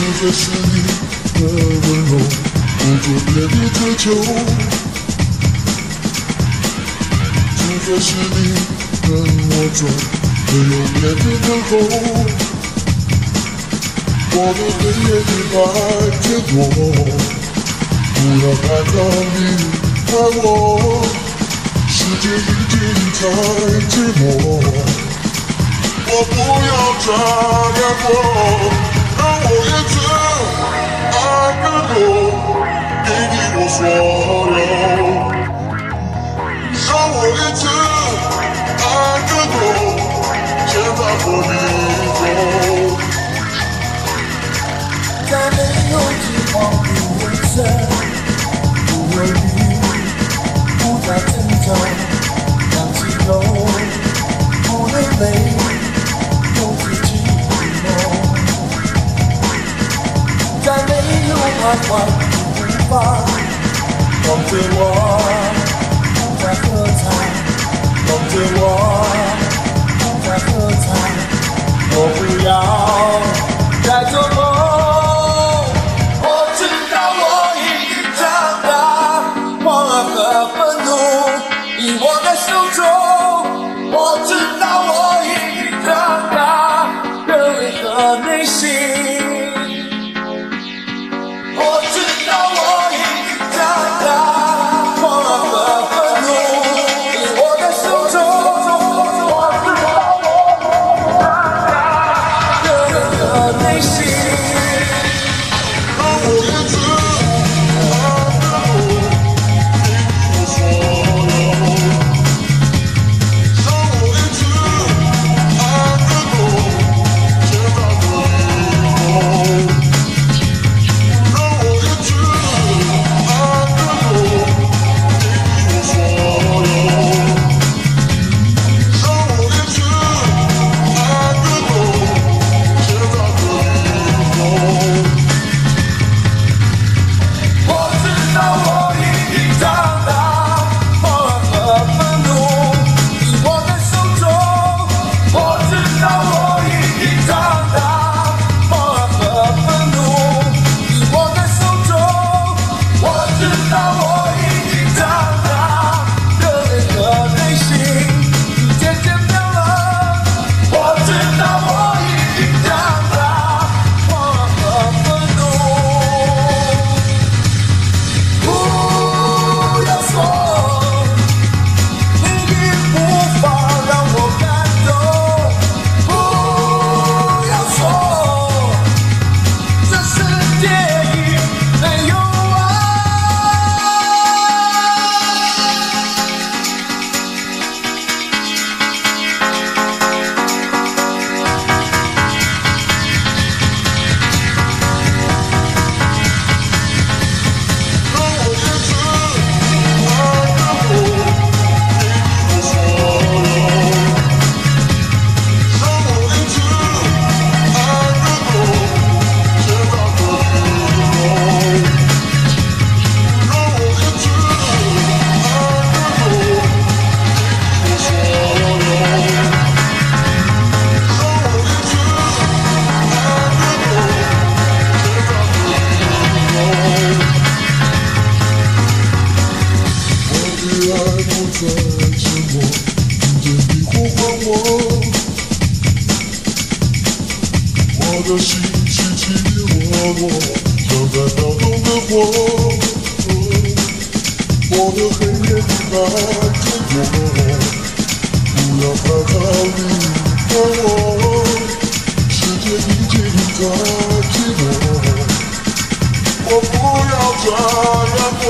就算是你的温柔，不做别的追求。除非是你跟我走，没有别的等候。我的黑夜已白天多，不要看到你爱我，世界已经太寂寞。我不要再难过。我所有。让我一次爱更多，现在和你走。在没有计划的人生，不犹豫，不再挣扎，扬起头，不流泪，有自己的梦。在没有徘徊的地方，梦着我，不再喝彩，梦着我，不再喝彩，我不要。不再沉默，听见你呼唤我。我的心起起落落，像在暴动的火。我的黑夜，它沉默。不要害怕，离开我。世界已经离开我。我不要这样过。